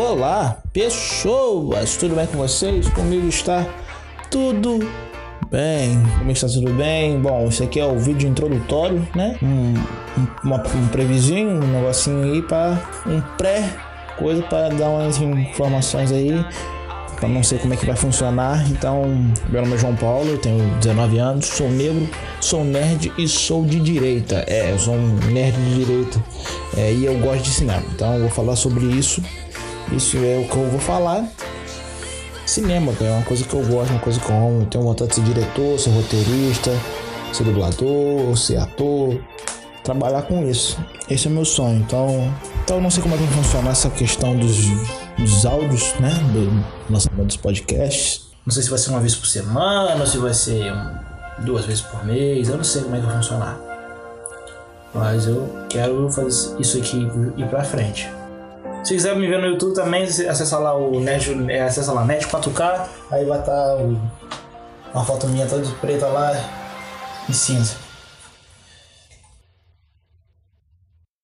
Olá, pessoas, tudo bem com vocês? Comigo está tudo bem. Como está tudo bem? Bom, esse aqui é o vídeo introdutório, né? Um, um, uma, um previsinho, um negocinho aí para um pré coisa para dar umas informações aí para não sei como é que vai funcionar. Então, meu nome é João Paulo, tenho 19 anos, sou negro, sou nerd e sou de direita. É, eu sou um nerd de direita é, e eu gosto de cinema. Então, eu vou falar sobre isso. Isso é o que eu vou falar. Cinema, é uma coisa que eu gosto, uma coisa que eu amo. Eu tenho vontade de ser diretor, ser roteirista, ser dublador, ser ator, trabalhar com isso. Esse é o meu sonho. Então, então não sei como é que vai funcionar essa questão dos, dos áudios, né? Do lançamento dos podcasts. Não sei se vai ser uma vez por semana, se vai ser duas vezes por mês. Eu não sei como é que vai funcionar. Mas eu quero fazer isso aqui ir pra frente. Se quiser me ver no YouTube também, acessa lá o Nerd, é, acessa lá Net 4K, aí vai estar tá uma foto minha toda preta lá em cinza.